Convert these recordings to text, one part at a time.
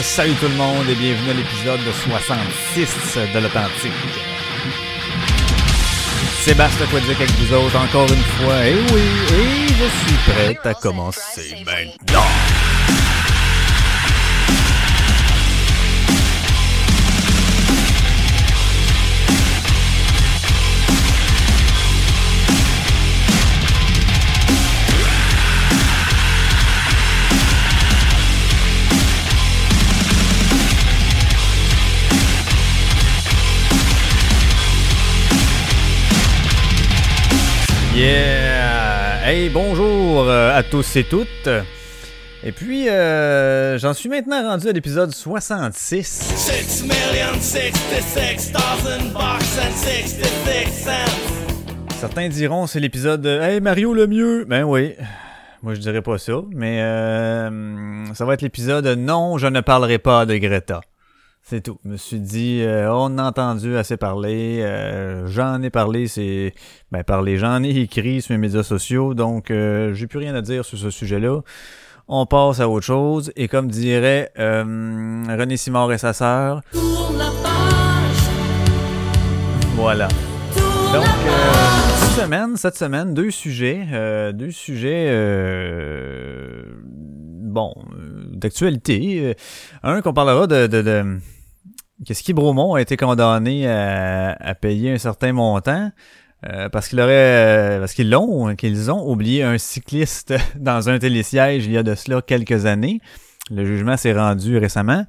Salut tout le monde et bienvenue à l'épisode 66 de l'Authentique. Sébastien Quadric avec vous autres encore une fois. Et oui, et je suis prêt à commencer maintenant. Yeah! Hey, bonjour euh, à tous et toutes. Et puis, euh, j'en suis maintenant rendu à l'épisode 66. 6 million 66 thousand bucks and 66 cents. Certains diront c'est l'épisode euh, Hey Mario le mieux. Ben oui. Moi je dirais pas ça, mais euh, ça va être l'épisode Non, je ne parlerai pas de Greta. C'est tout. Je me suis dit, euh, on a entendu assez parler. euh, j'en ai parlé, c'est. Ben, parler, j'en ai écrit sur mes médias sociaux, donc euh, j'ai plus rien à dire sur ce sujet-là. On passe à autre chose. Et comme dirait euh, René Simard et sa sœur, voilà. Donc, euh, cette semaine, cette semaine, deux sujets, euh, deux sujets, euh, bon, d'actualité. Un qu'on parlera de, de, de que Ski Bromont a été condamné à, à payer un certain montant. euh, parce qu'il aurait, euh, parce qu'ils l'ont, qu'ils ont oublié un cycliste dans un télésiège il y a de cela quelques années. Le jugement s'est rendu récemment.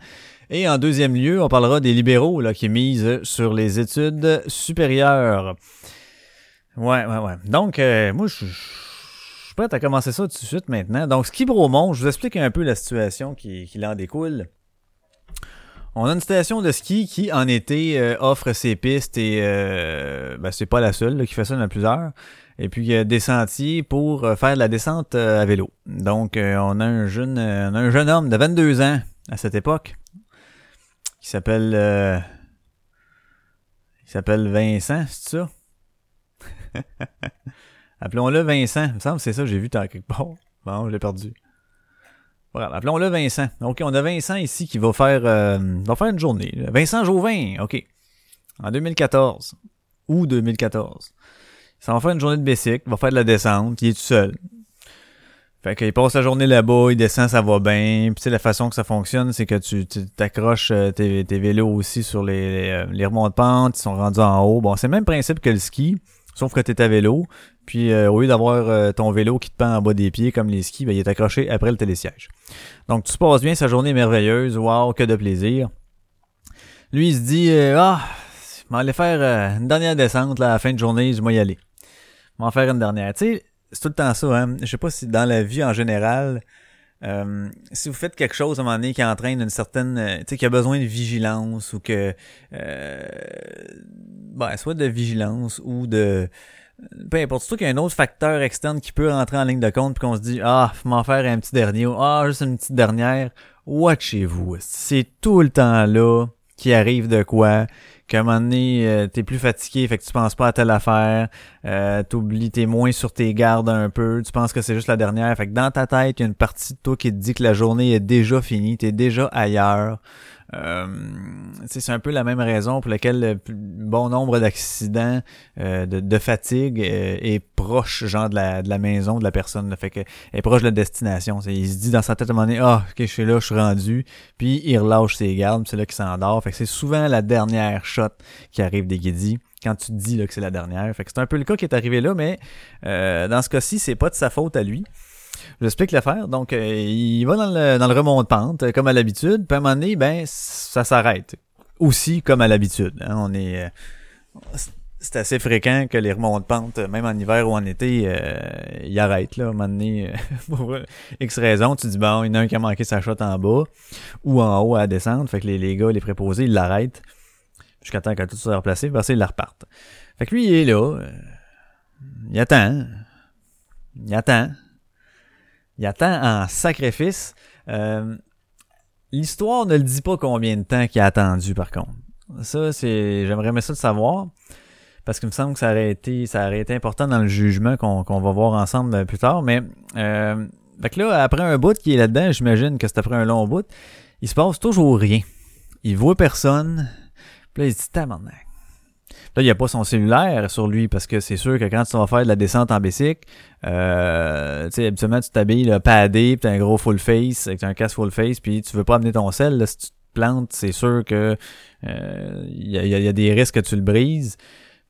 Et en deuxième lieu, on parlera des libéraux là, qui misent sur les études supérieures. Ouais, ouais, ouais. Donc, euh, moi, je je suis prêt à commencer ça tout de suite maintenant. Donc, Ski Bromont, je vous explique un peu la situation qui, qui en découle. On a une station de ski qui, en été, euh, offre ses pistes et euh, ben, c'est pas la seule qui fait ça, il y en a plusieurs. Et puis, il y a des sentiers pour euh, faire de la descente euh, à vélo. Donc, euh, on, a un jeune, un jeune homme de 22 ans à cette époque qui s'appelle... s'appelle Vincent, c'est ça? Appelons-le Vincent. Il me semble que c'est ça, j'ai vu tant quelque part. Bon, je l'ai perdu. Voilà, appelons-le Vincent. OK, on a Vincent ici qui va faire, euh, va faire une journée. Vincent Jauvin, OK. En 2014. Ou 2014. Ça va faire une journée de bicycle, va faire de la descente, il est tout seul. Fait qu'il passe la journée là-bas, il descend, ça va bien. Puis tu sais, la façon que ça fonctionne, c'est que tu t'accroches euh, tes, tes vélos aussi sur les, les, euh, les remontes de pente, ils sont rendus en haut. Bon, c'est le même principe que le ski, sauf que t'es à vélo. Puis euh, au lieu d'avoir euh, ton vélo qui te pend en bas des pieds comme les skis, ben, il est accroché après le télésiège. Donc tu se passes bien, sa journée est merveilleuse, wow, que de plaisir. Lui, il se dit euh, Ah, je vais aller faire euh, une dernière descente là, à la fin de journée, je vais y aller. Je vais en faire une dernière. Tu sais, c'est tout le temps ça, hein. Je sais pas si dans la vie en général, euh, si vous faites quelque chose à un moment donné qui entraîne une certaine, euh, tu sais, qui a besoin de vigilance ou que, euh, ben, soit de vigilance ou de, peu importe, surtout qu'il y a un autre facteur externe qui peut rentrer en ligne de compte puis qu'on se dit, ah, faut m'en faire un petit dernier ou, ah, juste une petite dernière. Watchez-vous. C'est tout le temps là qui arrive de quoi qu'à un moment donné, euh, t'es plus fatigué, fait que tu penses pas à telle affaire, euh, t'oublies, t'es moins sur tes gardes un peu, tu penses que c'est juste la dernière, fait que dans ta tête, il y a une partie de toi qui te dit que la journée est déjà finie, t'es déjà ailleurs. Euh, c'est un peu la même raison pour laquelle le bon nombre d'accidents, euh, de, fatigue euh, est proche, genre de la, de la maison de la personne. là. fait que est proche de la destination. Il se dit dans sa tête à un moment donné, ah, ok, je suis là, je suis rendu, puis il relâche ses gardes, c'est là qu'il s'endort. Fait que c'est souvent la dernière shot qui arrive des guédis quand tu te dis là, que c'est la dernière. Fait que c'est un peu le cas qui est arrivé là, mais euh, dans ce cas-ci, c'est pas de sa faute à lui. Je explique l'affaire. Donc, euh, il va dans le, dans le remont de pente, euh, comme à l'habitude. Puis à un moment donné, ben, ça s'arrête. Aussi, comme à l'habitude. hein. on est... euh, c'est assez fréquent que les remonts de pente, euh, même en hiver ou en été, ils arrêtent. Là, à un moment donné, pour X raisons, tu dis, bon, il y en a un qui a manqué sa shot en bas ou en haut à la descente. Fait que les, les gars, les préposés, ils l'arrêtent jusqu'à temps que tout soit replacé. Puis après, ils la repartent. Fait que lui, il est là. il attend. Il attend. Il attend en sacrifice. Euh, L'histoire ne le dit pas combien de temps qu'il a attendu, par contre. Ça, c'est. J'aimerais bien ça de savoir. Parce qu'il me semble que ça aurait été, ça aurait été important dans le jugement qu'on va voir ensemble euh, plus tard. Mais euh, fait que là, après un bout qui est là-dedans, j'imagine que c'est après un long bout, il se passe toujours rien. Il voit personne. Puis là, il se dit. Là, il n'y a pas son cellulaire sur lui parce que c'est sûr que quand tu vas faire de la descente en bicycle, euh, tu sais, habituellement, tu t'habilles là, padé, puis t'as un gros full face, avec un casque full face, puis tu veux pas amener ton sel. Là, si tu te plantes, c'est sûr que euh, il y, a, y a des risques que tu le brises.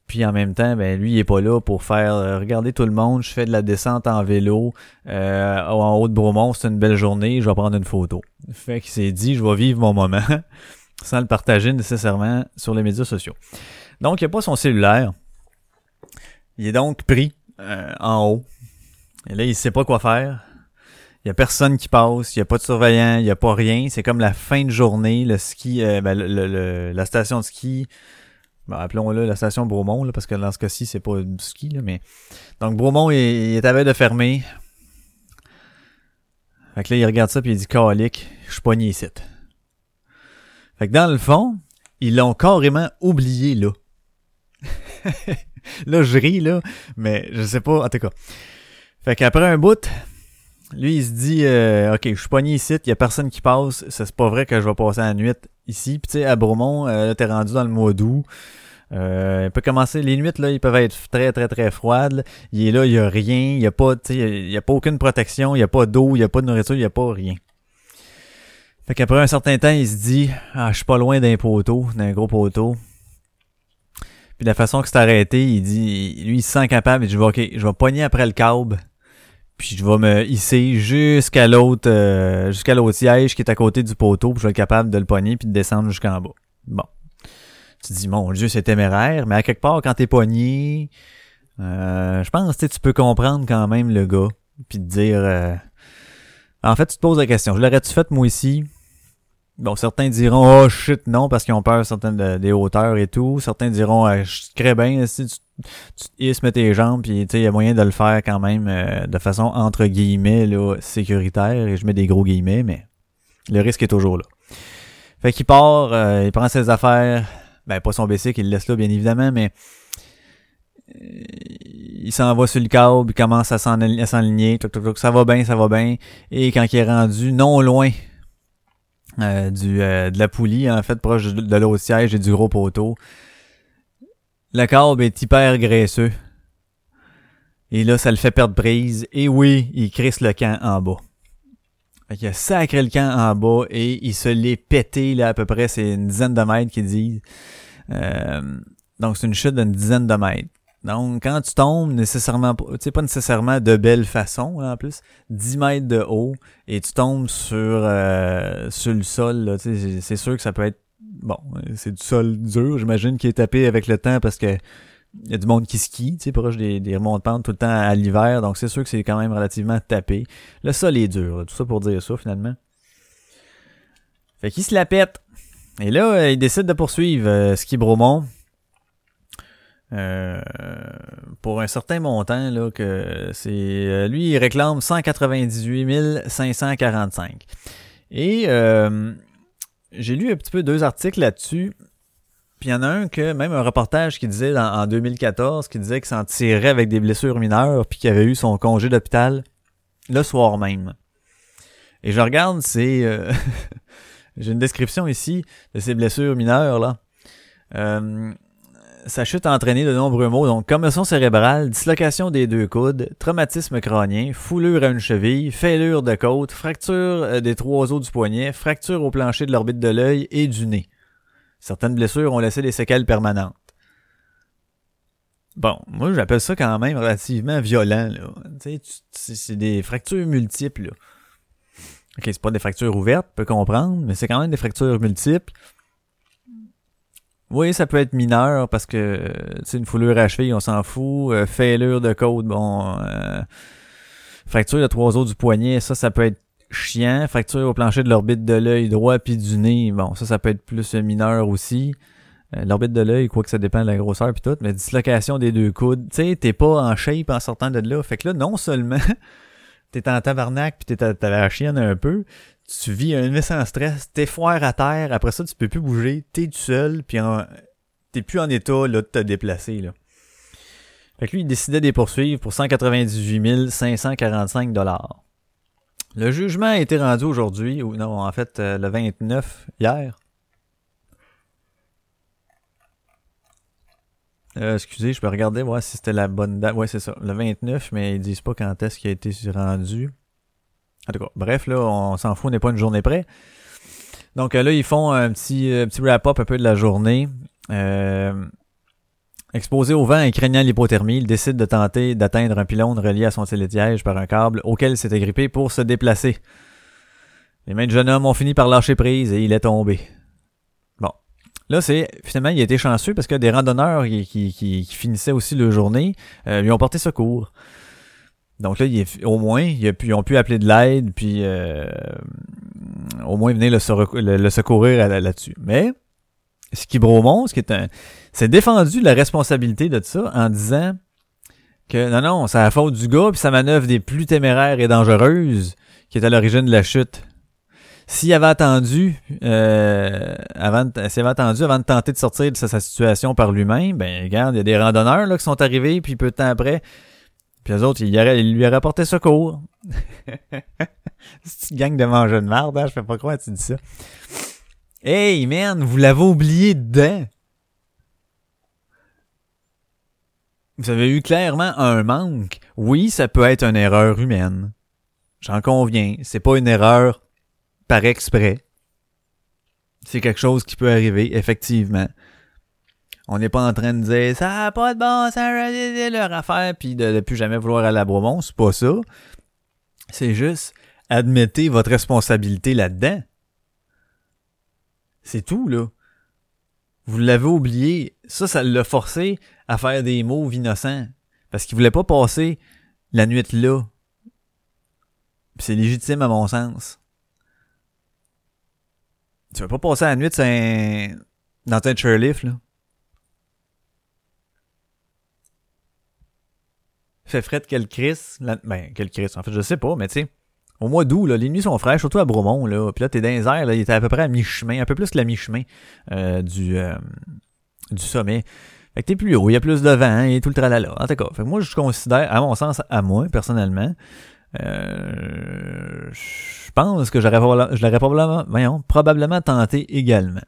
Puis en même temps, ben lui, il est pas là pour faire euh, regarder tout le monde, je fais de la descente en vélo euh, en haut de Bromont, c'est une belle journée, je vais prendre une photo. Fait qu'il s'est dit, je vais vivre mon moment sans le partager nécessairement sur les médias sociaux. Donc, il n'y a pas son cellulaire. Il est donc pris euh, en haut. Et là, il sait pas quoi faire. Il y a personne qui passe, il y a pas de surveillant, il y a pas rien. C'est comme la fin de journée, le ski, euh, ben, le- le- la station de ski. Ben, appelons-le la station Bromont, là, parce que dans ce cas-ci, c'est pas du ski, là, mais. Donc Bromont il, il est à veille de fermer. Fait que là, il regarde ça puis il dit Calique, je suis pogné ici. Fait que dans le fond, ils l'ont carrément oublié là. là, je ris, là, mais je sais pas, en tout cas. Fait qu'après un bout, lui, il se dit, euh, OK, je suis pogné ici, il y a personne qui passe, c'est pas vrai que je vais passer la nuit ici. Puis tu sais, à Bromont, euh, t'es rendu dans le mois d'août. Euh, il peut commencer, les nuits, là, ils peuvent être très, très, très froides. là. Il est là, il y a rien, il y a pas, tu sais, il y a pas aucune protection, il y a pas d'eau, il y a pas de nourriture, il y a pas rien. Fait qu'après un certain temps, il se dit, ah, je suis pas loin d'un poteau, d'un gros poteau. Puis la façon que c'est arrêté, il dit, lui, il se sent capable, il dit, ok, je vais pogner après le câble, puis je vais me hisser jusqu'à l'autre, euh, jusqu'à l'autre siège qui est à côté du poteau, puis je vais être capable de le pogner puis de descendre jusqu'en bas. Bon. Tu dis, mon Dieu, c'est téméraire, mais à quelque part, quand t'es pogné, euh, je pense, sais, tu peux comprendre quand même le gars, puis te dire, euh, en fait, tu te poses la question, je l'aurais-tu fait moi ici? Bon, certains diront, oh shit, non, parce qu'ils ont peur certaines de- des hauteurs et tout. Certains diront, Ah, je crée bien, si tu, tu hisses, mets tes jambes, puis il y a moyen de le faire quand même euh, de façon, entre guillemets, là, sécuritaire, et je mets des gros guillemets, mais le risque est toujours là. Fait qu'il part, euh, il prend ses affaires, ben pas son bicycle, il le laisse là, bien évidemment, mais euh, il s'en va sur le câble, il commence à s'en- à s'enligner, ça va bien, ça va bien, et quand il est rendu non loin euh, du, euh, de la poulie, en fait, proche de, l'autre siège et du gros poteau. Le câble est hyper graisseux. Et là, ça le fait perdre prise. Et oui, il crisse le camp en bas. Fait qu'il a sacré le camp en bas et il se l'est pété, là, à peu près, c'est une dizaine de mètres qu'ils disent. Euh, donc, c'est une chute d'une dizaine de mètres. Donc, quand tu tombes, nécessairement, tu sais, pas nécessairement de belle façon, là, en plus, 10 mètres de haut, et tu tombes sur euh, sur le sol c'est- sûr que ça peut être bon c'est du sol dur j'imagine qui est tapé avec le temps parce que il y a du monde qui skie tu sais proche des, des remontes de pente tout le temps à l'hiver donc c'est sûr que c'est quand même relativement tapé. Le sol est dur tout ça pour dire ça finalement. Fait qu'il se la pète. Et là euh, il décide de poursuivre euh, Ski Bromont euh, pour un certain montant là que c'est euh, lui il réclame 198 545 et euh, j'ai lu un petit peu deux articles là-dessus. Puis il y en a un que même un reportage qui disait en 2014 qui disait qu'il s'en tirait avec des blessures mineures puis qu'il avait eu son congé d'hôpital le soir même. Et je regarde c'est euh, j'ai une description ici de ces blessures mineures là. Euh, sa chute a entraîné de nombreux maux, donc commotion cérébrale, dislocation des deux coudes, traumatisme crânien, foulure à une cheville, fêlure de côte, fracture euh, des trois os du poignet, fracture au plancher de l'orbite de l'œil et du nez. Certaines blessures ont laissé des séquelles permanentes. Bon, moi j'appelle ça quand même relativement violent. C'est des fractures multiples. Là. Ok, c'est pas des fractures ouvertes, je peux comprendre, mais c'est quand même des fractures multiples. Oui, ça peut être mineur parce que euh, c'est une foulure à cheville, on s'en fout. Euh, de côte, bon. euh, fracture de trois os du poignet, ça, ça peut être chiant. Fracture au plancher de l'orbite de l'œil droit puis du nez, bon, ça, ça peut être plus euh, mineur aussi. Euh, l'orbite de l'œil, quoi que ça dépend de la grosseur puis tout, mais dislocation des deux coudes. Tu sais, t'es pas en shape en sortant de là. Fait que là, non seulement t'es en tabarnak puis t'es à, la chienne un peu, tu vis un méchant stress, t'es foire à terre, après ça tu peux plus bouger, t'es tout seul, puis t'es plus en état là, de te déplacer. Là. Fait que lui, il décidait de les poursuivre pour 198 545 dollars. Le jugement a été rendu aujourd'hui, ou non, en fait, euh, le 29, hier. Euh, excusez, je peux regarder voir si c'était la bonne date. Ouais, c'est ça, le 29, mais ils disent pas quand est-ce qu'il a été rendu. En tout cas, bref, là, on s'en fout, on n'est pas une journée près. Donc euh, là, ils font un petit, euh, petit wrap-up un peu de la journée. Euh, exposé au vent et craignant l'hypothermie, il décide de tenter d'atteindre un pylône relié à son télésiège par un câble auquel il s'était grippé pour se déplacer. Les mains du jeune homme ont fini par lâcher prise et il est tombé. Bon. Là, c'est finalement, il a été chanceux parce que des randonneurs qui, qui, finissaient aussi leur journée lui ont porté secours. Donc là, il est- au moins, il a pu- ils ont pu appeler de l'aide, puis euh, au moins venir le, le- secourir là-dessus. Mais, ce qui Bromont, ce qui est un, s'est défendu la responsabilité de ça en disant que non, non, c'est la faute du gars, puis sa manœuvre des plus téméraires et dangereuses qui est à l'origine de la chute. S'il avait attendu, euh, avant, de- s'il avait attendu avant de tenter de sortir de sa, sa situation par lui-même, ben regarde, il y a des randonneurs là, qui sont arrivés, puis peu de temps après, puis les autres, ils, auraient- ils lui auraient apporté secours. C'est une gang de mangeurs de marde, hein? je fais pas croire que tu dis ça. Hey man, vous l'avez oublié dedans. Vous avez eu clairement un manque. Oui, ça peut être une erreur humaine. J'en conviens. C'est pas une erreur par exprès. C'est quelque chose qui peut arriver, effectivement. On n'est pas en train de dire ça a pas de bon sens, c'est leur affaire, puis de ne plus jamais vouloir aller à Bromont. C'est pas ça. C'est juste admettez votre responsabilité là-dedans. C'est tout, là. Vous l'avez oublié. Ça, ça l'a forcé à faire des mots innocents. Parce qu'il voulait pas passer la nuit là. C'est légitime à mon sens. Tu veux pas passer la nuit dans un chairlift, là. Fait fret quel Chris. la- Ben, quel Chris. En fait, je sais pas, mais tu sais. Au mois d'août, les nuits sont fraîches, surtout à Bromont, là. Puis là, t'es dans les airs, là, il était à peu près à mi-chemin, un peu plus que la mi-chemin euh, du, euh, du sommet. Fait que t'es plus haut, il y a plus de vent et tout le tralala. En tout cas, fait que moi, je considère, à mon sens, à moi, personnellement, euh, je pense que j'aurais probablement, voyons, probablement tenté également.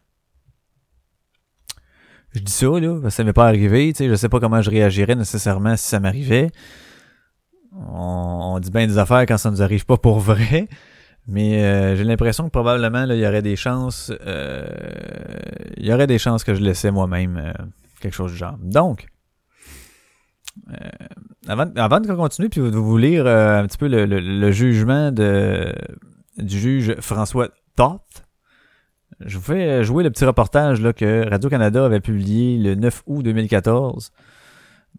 Je dis ça, là, parce que ça m'est pas arrivé, tu sais, je sais pas comment je réagirais nécessairement si ça m'arrivait. On, on dit bien des affaires quand ça nous arrive pas pour vrai. Mais euh, j'ai l'impression que probablement il y aurait des chances euh, il y aurait des chances que je laissais moi-même euh, quelque chose du genre. Donc euh, avant, avant de continuer puis de vous lire euh, un petit peu le, le- le jugement de du juge François Toth, je vous fais jouer le petit reportage là, que Radio-Canada avait publié le 9 août 2014.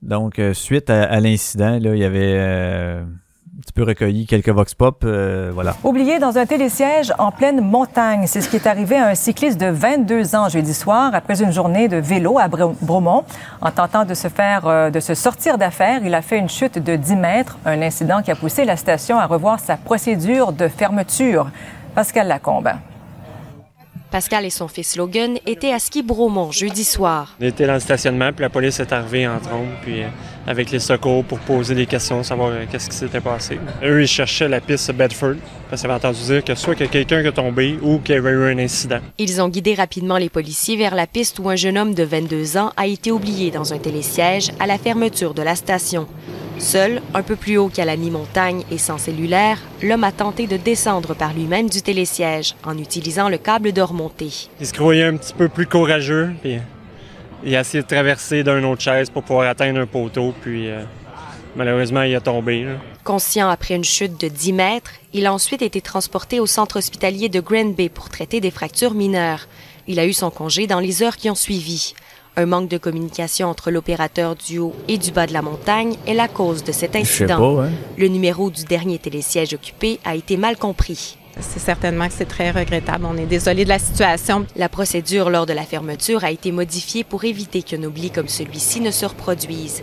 Donc, euh, suite à, l'incident, il y avait euh, un petit peu recueilli quelques vox pop. euh, voilà. Oublié dans un télésiège en pleine montagne. C'est ce qui est arrivé à un cycliste de 22 ans jeudi soir après une journée de vélo à Bro- Bromont. En tentant de se faire, euh, de se sortir d'affaire, il a fait une chute de 10 mètres, un incident qui a poussé la station à revoir sa procédure de fermeture. Pascal Lacombe. Pascal et son fils Logan étaient à Ski Bromont jeudi soir. On était dans le stationnement, puis la police est arrivée en trombe, puis euh, avec les secours pour poser des questions, savoir euh, qu'est-ce qui s'était passé. Eux, ils cherchaient la piste Bedford, parce qu'ils avaient entendu dire que soit quelqu'un est tombé ou qu'il y avait eu un incident. Ils ont guidé rapidement les policiers vers la piste où un jeune homme de 22 ans a été oublié dans un télésiège à la fermeture de la station. Seul, un peu plus haut qu'à la mi-montagne et sans cellulaire, l'homme a tenté de descendre par lui-même du télésiège en utilisant le câble de remontée. Il se croyait un petit peu plus courageux, puis il a essayé de traverser d'une autre chaise pour pouvoir atteindre un poteau, puis euh, malheureusement, il a tombé. là. Conscient après une chute de 10 mètres, il a ensuite été transporté au centre hospitalier de Grand Bay pour traiter des fractures mineures. Il a eu son congé dans les heures qui ont suivi. Un manque de communication entre l'opérateur du haut et du bas de la montagne est la cause de cet incident. pas, hein? Le numéro du dernier télésiège occupé a été mal compris. C'est certainement que c'est très regrettable. On est désolé de la situation. La procédure lors de la fermeture a été modifiée pour éviter qu'un oubli comme celui-ci ne se reproduise.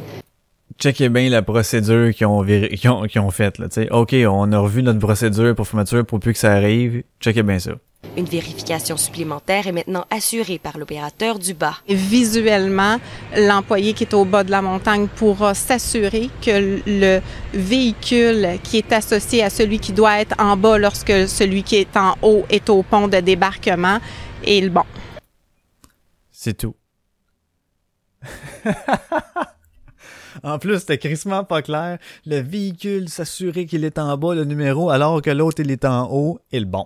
Checkez bien la procédure qu'ils ont, qu'ils ont, qu'ils ont faite. Là, tu sais. OK, on a revu notre procédure pour fermeture pour plus que ça arrive. Checkez bien ça. Une vérification supplémentaire est maintenant assurée par l'opérateur du bas. Visuellement, l'employé qui est au bas de la montagne pourra s'assurer que le véhicule qui est associé à celui qui doit être en bas lorsque celui qui est en haut est au pont de débarquement est le bon. C'est tout. en plus, c'était crissement pas clair. Le véhicule s'assurer qu'il est en bas, le numéro, alors que l'autre, il est en haut, et le bon.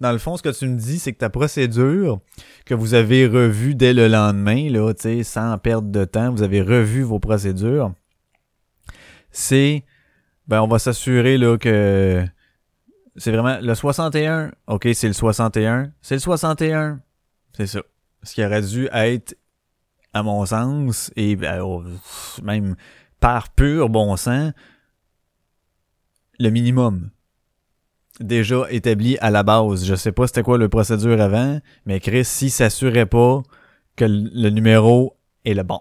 Dans le fond, ce que tu me dis, c'est que ta procédure que vous avez revue dès le lendemain, là, sans perdre de temps, vous avez revu vos procédures. C'est, ben, on va s'assurer, là, que c'est vraiment le 61. OK, c'est le 61. C'est le 61. C'est ça. Ce qui aurait dû être, à mon sens, et ben, oh, même par pur bon sens, le minimum déjà établi à la base. Je sais pas c'était quoi le procédure avant, mais Chris, s'assurait pas que le numéro est le bon,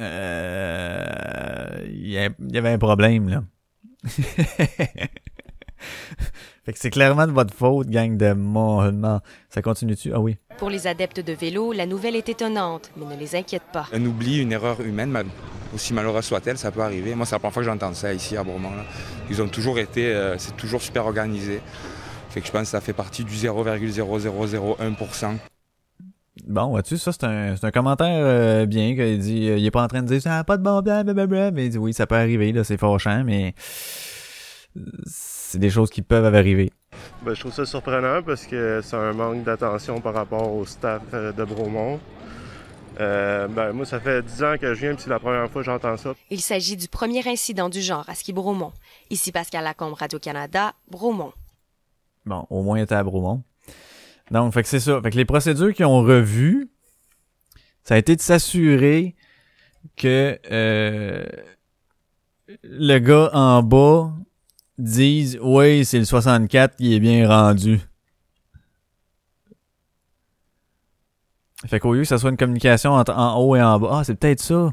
euh, y avait un problème, là. fait que c'est clairement de votre faute, gang de mon... Ça continue-tu? Ah oui. Pour les adeptes de vélo, la nouvelle est étonnante, mais ne les inquiète pas. Un oubli, une erreur humaine, mal- aussi malheureuse soit-elle, ça peut arriver. Moi, c'est la première fois que j'entends ça ici à Bourmont. là. Ils ont toujours été, euh, c'est toujours super organisé. Fait que je pense que ça fait partie du 0,0001%. Bon, vois-tu, ça, c'est un, c'est un commentaire euh, bien, qu'il dit, euh, il est pas en train de dire, ça pas de bon blablabla, mais il dit, oui, ça peut arriver, là, c'est fâchant, mais c'est des choses qui peuvent arriver. Ben, je trouve ça surprenant parce que c'est un manque d'attention par rapport au staff euh, de Bromont. Euh, ben, moi, ça fait 10 ans que je viens, puis c'est la première fois que j'entends ça. Il s'agit du premier incident du genre à Ski Bromont. Ici Pascal Lacombe, Radio-Canada, Bromont. Bon, au moins, il était à Bromont. Donc, fait que c'est ça. Fait que les procédures qu'ils ont revues, ça a été de s'assurer que euh, le gars en bas dise « Oui, c'est le 64 qui est bien rendu. » Fait qu'au lieu que ça soit une communication entre en haut et en bas, ah, c'est peut-être ça.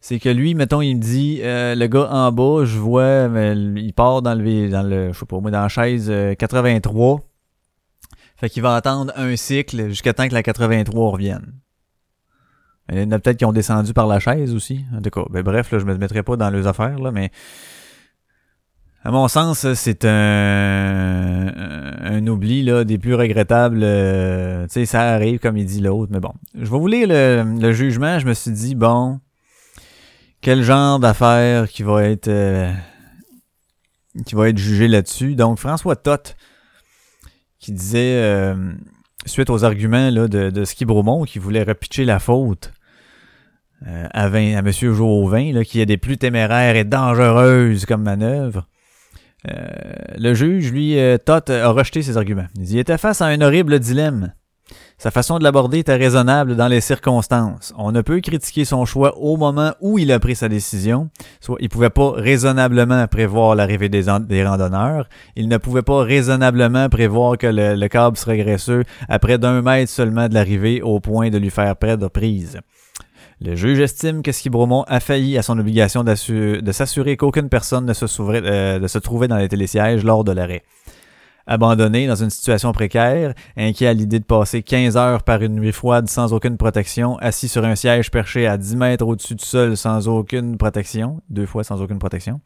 C'est que lui, mettons, il me dit, euh, le gars en bas, je vois, mais il part dans le, dans le, je sais pas moi, dans la chaise euh, 83. Fait qu'il va attendre un cycle jusqu'à temps que la 83 revienne. Il y en a peut-être qui ont descendu par la chaise aussi. En tout cas, ben bref, là, je me mettrai pas dans les affaires, là, mais à mon sens, c'est un, un oubli là, des plus regrettables. euh, tu sais, ça arrive comme il dit l'autre, mais bon. Je vais vous lire le, le jugement. Je me suis dit, bon, quel genre d'affaire qui va être euh, qui va être jugé là-dessus? Donc, François Toth, qui disait, euh, suite aux arguments là, de, de Ski qui voulait repitcher la faute euh, à, Vin- à M. Jouvin, là, qui est des plus téméraires et dangereuses comme manœuvre. Euh, le juge, lui, euh, Toth, a rejeté ses arguments. Il était face à un horrible dilemme. Sa façon de l'aborder était raisonnable dans les circonstances. On ne peut critiquer son choix au moment où il a pris sa décision. Soit il pouvait pas raisonnablement prévoir l'arrivée des, randonneurs. Il ne pouvait pas raisonnablement prévoir que le, le câble serait graisseux à près d'un mètre seulement de l'arrivée au point de lui faire perdre prise. Le juge estime que Ski Bromont a failli à son obligation de s'assurer qu'aucune personne ne se, souvrait- euh, ne se trouvait dans les télésièges lors de l'arrêt. Abandonné dans une situation précaire, inquiet à l'idée de passer 15 heures par une nuit froide sans aucune protection, assis sur un siège perché à 10 mètres au-dessus du sol sans aucune protection, deux fois sans aucune protection,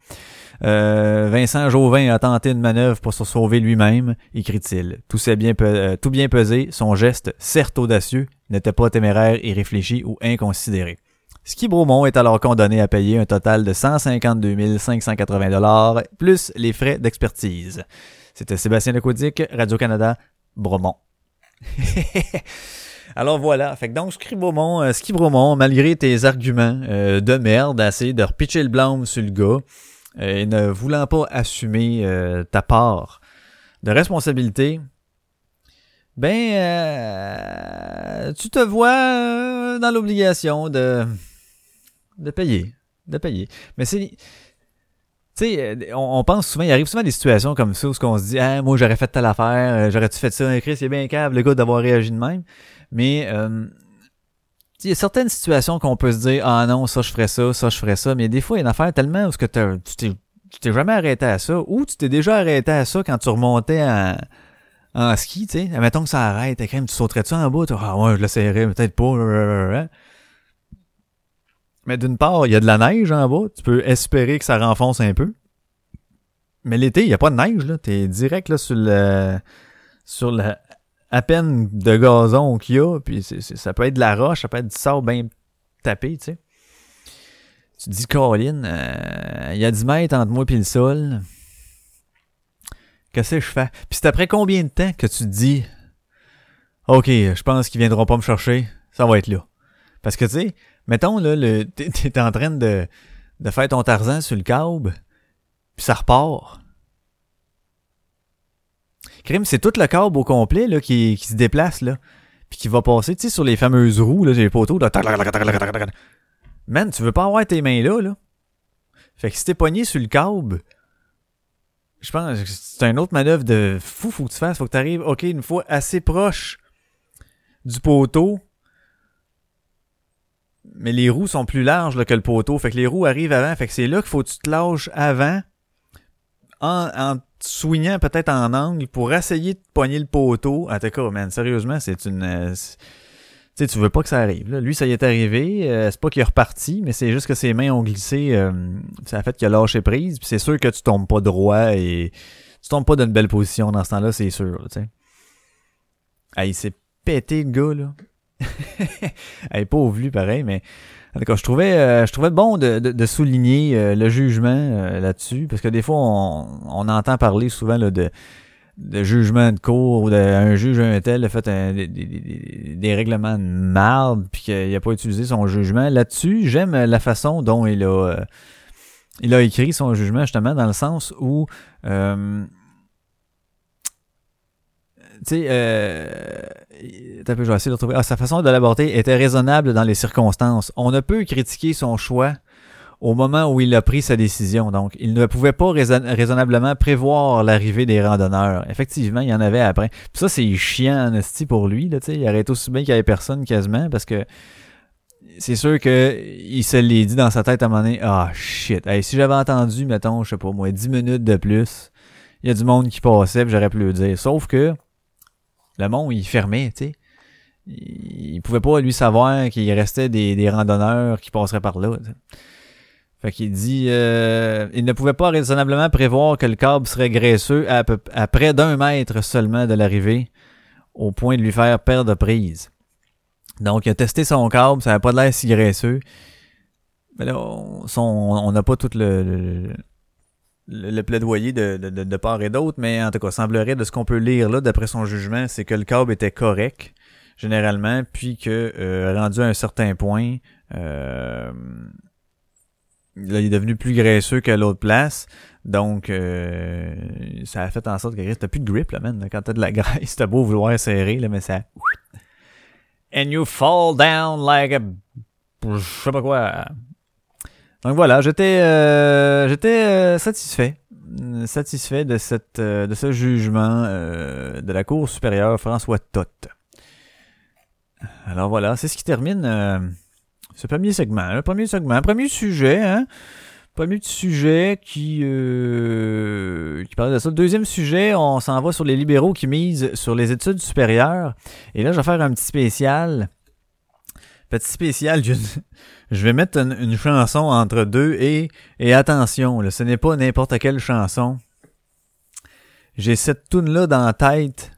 euh, Vincent Jauvin a tenté une manœuvre pour se sauver lui-même, écrit-il. Tout, s'est bien euh, tout bien pesé, son geste, certes audacieux, n'était pas téméraire, irréfléchi ou inconsidéré. Ski Bromont est alors condamné à payer un total de 152 580 dollars plus les frais d'expertise. C'était Sébastien Lecaudic, Radio-Canada, Bromont. Alors voilà, fait que donc Ski Bromont, euh, Ski Bromont, malgré tes arguments euh, de merde, assez de repitcher le blâme sur le gars, euh, et ne voulant pas assumer ta part de responsabilité, ben tu te vois dans l'obligation de de payer, de payer. Mais c'est sais, euh, on, on pense souvent, il arrive souvent des situations comme ça où on se dit ah moi j'aurais fait telle affaire, euh, j'aurais-tu fait ça, Chris, il est bien câble le gars d'avoir réagi de même. Mais euh, il y a certaines situations qu'on peut se dire ah non ça je ferais ça ça je ferais ça mais des fois il y a une affaire tellement où ce que tu t'es tu t'es jamais arrêté à ça ou tu t'es déjà arrêté à ça quand tu remontais à, en ski, tu sais, admettons que ça arrête, quand même, tu sauterais-tu en bas? Ah ouais, je l'essayerais, peut-être pas. Mais d'une part, il y a de la neige en bas, tu peux espérer que ça renfonce un peu. Mais l'été, il n'y a pas de neige, là. T'es direct là sur le. sur le à peine de gazon qu'il y a, puis c'est- c'est- ça peut être de la roche, ça peut être du sable bien tapé, tu sais. Tu te dis, Colin, euh, il y a 10 mètres entre moi et le sol. Qu'est-ce que je fais? Puis c'est après combien de temps que tu te dis, OK, je pense qu'ils viendront pas me chercher, ça va être là. Parce que, tu sais, mettons, là, le, t'es, en train de, de faire ton Tarzan sur le câble, puis ça repart. Crime, c'est tout le câble au complet, là, qui, qui se déplace, là, puis qui va passer, tu sais, sur les fameuses roues, là, les poteaux, là. Man, tu veux pas avoir tes mains là, là. Fait que si t'es pogné sur le câble, je pense que c'est une autre manœuvre de fou, faut que tu fasses. Faut que tu arrives, OK, une fois assez proche du poteau. Mais les roues sont plus larges là, que le poteau. Fait que les roues arrivent avant. Fait que c'est là qu'il faut que tu te lâches avant. En, en soignant peut-être en angle pour essayer de pogner le poteau. En tout cas, man, sérieusement, c'est une. euh, tu sais, tu veux pas que ça arrive. Là. Lui, ça y est arrivé. euh, c'est pas qu'il est reparti, mais c'est juste que ses mains ont glissé. euh, ça a fait qu'il a lâché prise. Puis c'est sûr que tu tombes pas droit et tu tombes pas d'une belle position dans ce temps-là, c'est sûr. Tu sais. Il s'est pété le gars là. Hey, pauvre lui, pareil, mais en je trouvais, euh, je trouvais bon de, de, de souligner euh, le jugement euh, là-dessus, parce que des fois, on, on entend parler souvent là, de, de jugement de cour ou d'un juge un tel a fait un- des, des- des- des règlements de marde puis qu'il n'a pas utilisé son jugement. Là-dessus, j'aime la façon dont il a euh, il a écrit son jugement justement dans le sens où euh, tu sais euh, un peu, je vais essayer de retrouver. Ah, sa façon de l'aborder était raisonnable dans les circonstances. On ne peut critiquer son choix au moment où il a pris sa décision. Donc, il ne pouvait pas raison- raisonnablement prévoir l'arrivée des randonneurs. Effectivement, il y en avait après. Puis ça, c'est chiant en pour lui. Là, tu sais. il aurait aussi bien qu'il n'y avait personne quasiment parce que c'est sûr que il se l'est dit dans sa tête à un moment donné. Ah, shit. Hey, si j'avais entendu, mettons, je sais pas moi, 10 minutes de plus, il y a du monde qui passait j'aurais pu le dire. Sauf que le monde, il fermait, tu sais. Il pouvait pas, lui, savoir qu'il restait des, des randonneurs qui passeraient par là. tu sais. Fait qu'il dit, euh, il ne pouvait pas raisonnablement prévoir que le câble serait graisseux à, peu- près d'un mètre seulement de l'arrivée, au point de lui faire perdre prise. Donc, il a testé son câble, ça n'avait pas l'air si graisseux. Mais là, on n'a pas tout le, le- plaidoyer de, de, part et d'autre, mais en tout cas, semblerait de ce qu'on peut lire là, d'après son jugement, c'est que le câble était correct, généralement, puis que, euh, rendu à un certain point, euh, il est devenu plus graisseux qu'à l'autre place. Donc, euh, ça a fait en sorte que t'as plus de grip, là, man. Quand t'as de la graisse, t'as beau vouloir serrer, là, mais ça... And you fall down like a... Je sais pas quoi. Donc voilà, j'étais euh, euh, satisfait. Euh, Satisfait de cette de ce jugement de la Cour supérieure François Toth. Alors voilà, c'est ce qui termine ce premier segment. Le premier segment, premier sujet, hein? Premier sujet qui, qui parle de ça. Deuxième sujet, on s'en va sur les libéraux qui misent sur les études supérieures. Et là, je vais faire un petit spécial. Petit spécial, je, je vais mettre une, une chanson entre deux et, et attention, là, ce n'est pas n'importe quelle chanson. J'ai cette tune là dans la tête.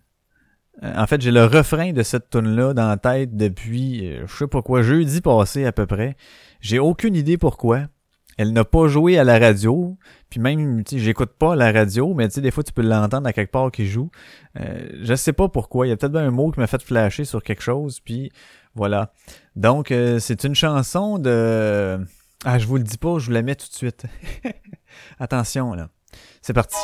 Euh, En fait, j'ai le refrain de cette tune là dans la tête depuis, euh, je sais pas quoi, jeudi passé à peu près. J'ai aucune idée pourquoi. Elle n'a pas joué à la radio, puis même, tu sais, j'écoute pas la radio, mais tu sais, des fois, tu peux l'entendre à quelque part qui joue. Euh, je sais pas pourquoi. Il y a peut-être un mot qui m'a fait flasher sur quelque chose, puis voilà. Donc, euh, c'est une chanson de... Ah, je vous le dis pas, je vous la mets tout de suite. Attention, là. C'est parti.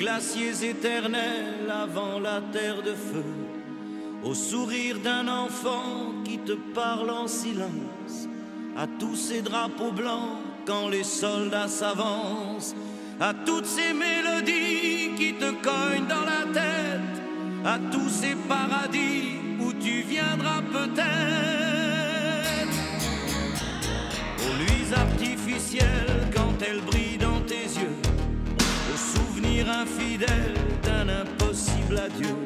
Glaciers éternels avant la terre de feu, au sourire d'un enfant qui te parle en silence, à tous ces drapeaux blancs quand les soldats s'avancent, à toutes ces mélodies qui te cognent dans la tête, à tous ces paradis où tu viendras peut-être, aux luises artificielles quand elles brillent dans souvenirs infidèles d'un impossible adieu,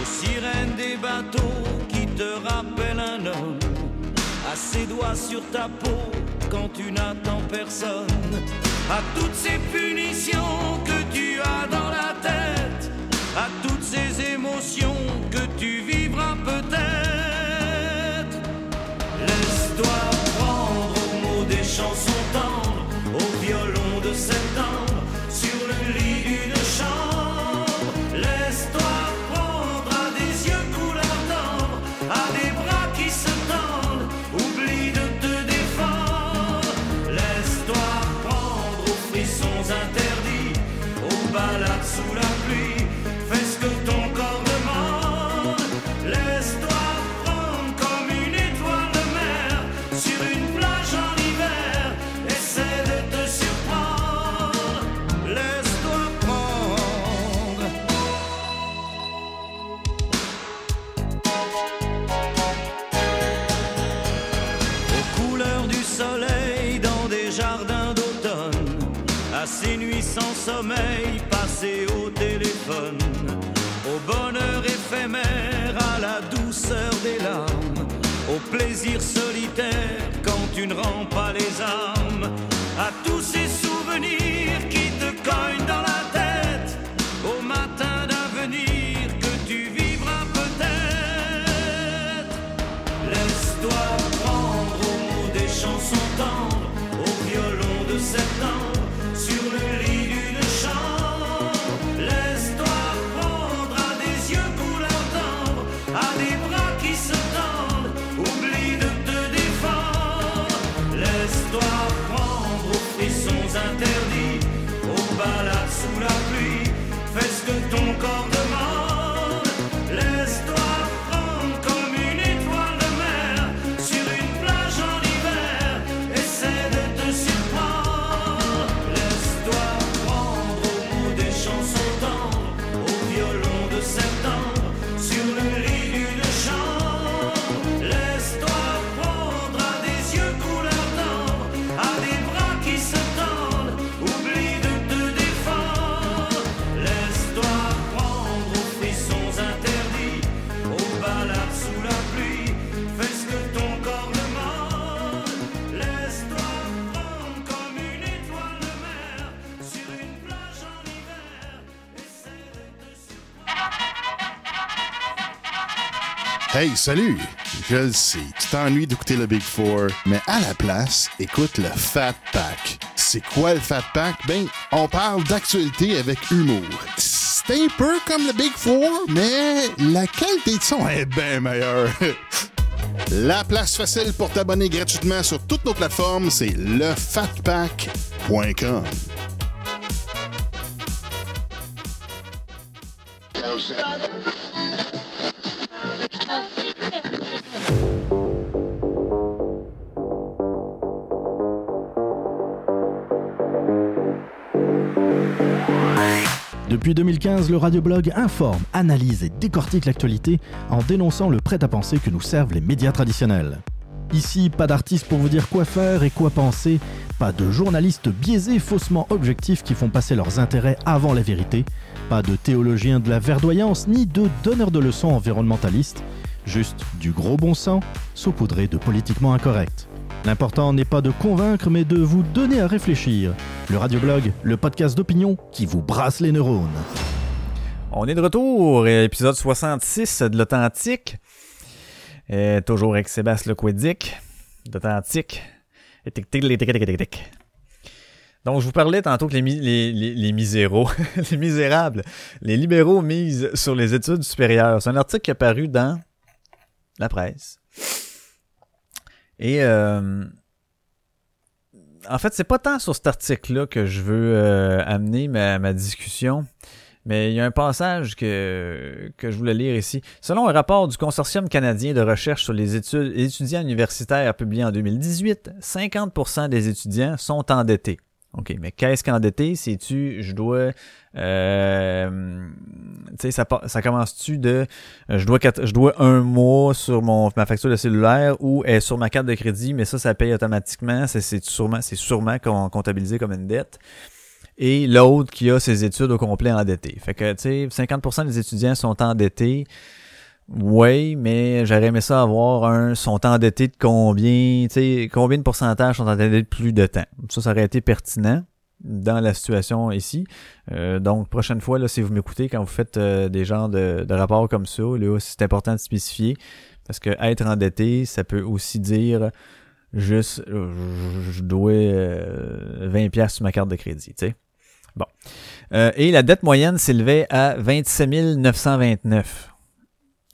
aux sirènes des bateaux qui te rappellent un homme, à ses doigts sur ta peau quand tu n'attends personne, à toutes ces punitions que tu as dans la tête, à toutes ces émotions que tu vivras peut-être. Hey, salut! Je le sais, tu t'ennuies d'écouter le Big Four, mais à la place, écoute le Fat Pack. C'est quoi le Fat Pack? Ben, on parle d'actualité avec humour. C'est un peu comme le Big Four, mais la qualité de son est bien meilleure. La place facile pour t'abonner gratuitement sur toutes nos plateformes, c'est lefatpack.com. Depuis 2015, le radioblog informe, analyse et décortique l'actualité en dénonçant le prêt-à-penser que nous servent les médias traditionnels. Ici, pas d'artistes pour vous dire quoi faire et quoi penser, pas de journalistes biaisés faussement objectifs qui font passer leurs intérêts avant la vérité, pas de théologiens de la verdoyance ni de donneurs de leçons environnementalistes, juste du gros bon sens saupoudré de politiquement incorrect. L'important n'est pas de convaincre, mais de vous donner à réfléchir. Le Radioblog, le podcast d'opinion qui vous brasse les neurones. On est de retour, épisode 66 de l'Authentique. Toujours avec Sébastien Lequedic, d'Authentique. Donc, je vous parlais tantôt que les, les, les misérables, les libéraux misent sur les études supérieures. C'est un article qui est paru dans la presse. Et euh, en fait, c'est pas tant sur cet article-là que je veux euh, amener ma, ma discussion. Mais il y a un passage que, que je voulais lire ici. Selon un rapport du Consortium canadien de recherche sur les études, étudiants universitaires publié en 2018, 50% des étudiants sont endettés. OK, mais qu'est-ce qu'endetté? C'est-tu, je dois, euh, tu sais, ça, ça commence-tu de, euh, je dois, je dois un mois sur mon, ma facture de cellulaire ou est sur ma carte de crédit, mais ça, ça paye automatiquement. C'est sûrement, c'est sûrement comptabilisé comme une dette et l'autre qui a ses études au complet endettées. Fait que, tu sais, 50% des étudiants sont endettés. Oui, mais j'aurais aimé ça avoir un sont endettés de combien, tu sais, combien de pourcentage sont endettés de plus de temps? Ça, ça aurait été pertinent dans la situation ici. Euh, donc, prochaine fois, là, si vous m'écoutez, quand vous faites euh, des genres de, de, rapports comme ça, là, c'est important de spécifier. Parce que être endetté, ça peut aussi dire juste je dois 20 euh, pièces sur ma carte de crédit, tu sais. Bon. Euh, et la dette moyenne s'élevait à 27 929.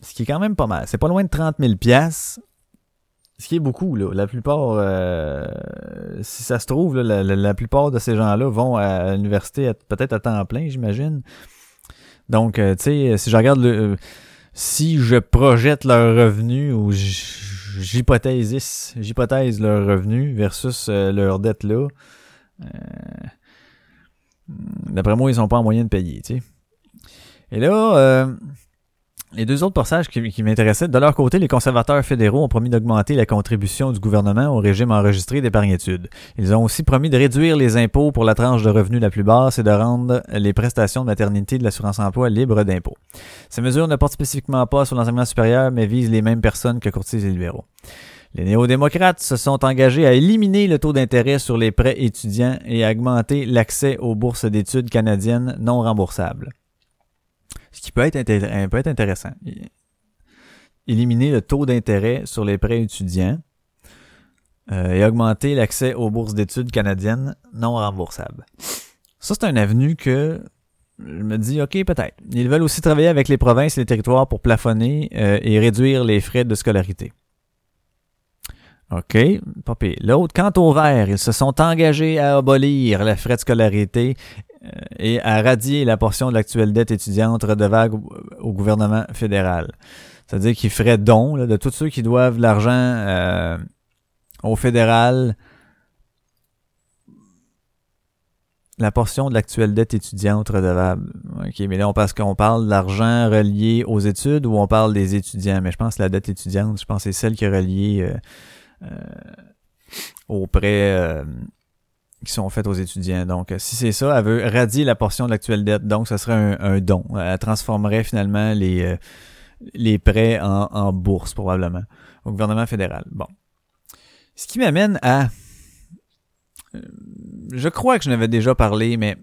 Ce qui est quand même pas mal. C'est pas loin de 30 000 pièces. Ce qui est beaucoup, là. La plupart, euh, si ça se trouve, là, la, plupart de ces gens-là vont à l'université peut-être à temps plein, j'imagine. Donc, tu sais, si je regarde le... si je projette leur revenu ou j'hypothèse j'hypothèse leur revenu versus euh, leur dette là. Euh, d'après moi, ils sont pas en moyen de payer, tu sais. Et là, euh, les deux autres passages qui, m'intéressaient, de leur côté, les conservateurs fédéraux ont promis d'augmenter la contribution du gouvernement au régime enregistré d'épargne-études. Ils ont aussi promis de réduire les impôts pour la tranche de revenus la plus basse et de rendre les prestations de maternité de l'assurance-emploi libres d'impôts. Ces mesures ne portent spécifiquement pas sur l'enseignement supérieur, mais visent les mêmes personnes que courtiers et libéraux. Les néo-démocrates se sont engagés à éliminer le taux d'intérêt sur les prêts étudiants et à augmenter l'accès aux bourses d'études canadiennes non remboursables. Ce qui peut être, peut être intéressant. Éliminer le taux d'intérêt sur les prêts étudiants euh, et augmenter l'accès aux bourses d'études canadiennes non remboursables. Ça, c'est un avenue que je me dis, OK, peut-être. Ils veulent aussi travailler avec les provinces et les territoires pour plafonner euh, et réduire les frais de scolarité. OK, pas L'autre, quant au vert, ils se sont engagés à abolir les frais de scolarité euh, et à radier la portion de l'actuelle dette étudiante redevable au gouvernement fédéral. C'est-à-dire qu'ils feraient don de tous ceux qui doivent l'argent euh, au fédéral la portion de l'actuelle dette étudiante redevable. OK, mais là, on parce qu'on parle de l'argent relié aux études ou on parle des étudiants? Mais je pense que la dette étudiante, je pense que c'est celle qui est reliée euh, euh, aux prêts qui sont faites aux étudiants. Donc, si c'est ça, elle veut radier la portion de l'actuelle dette. Donc, ce serait un, don. Elle transformerait finalement les, euh, les prêts en, en, bourse, probablement, au gouvernement fédéral. Bon. Ce qui m'amène à... Euh, je crois que je n'avais déjà parlé, mais...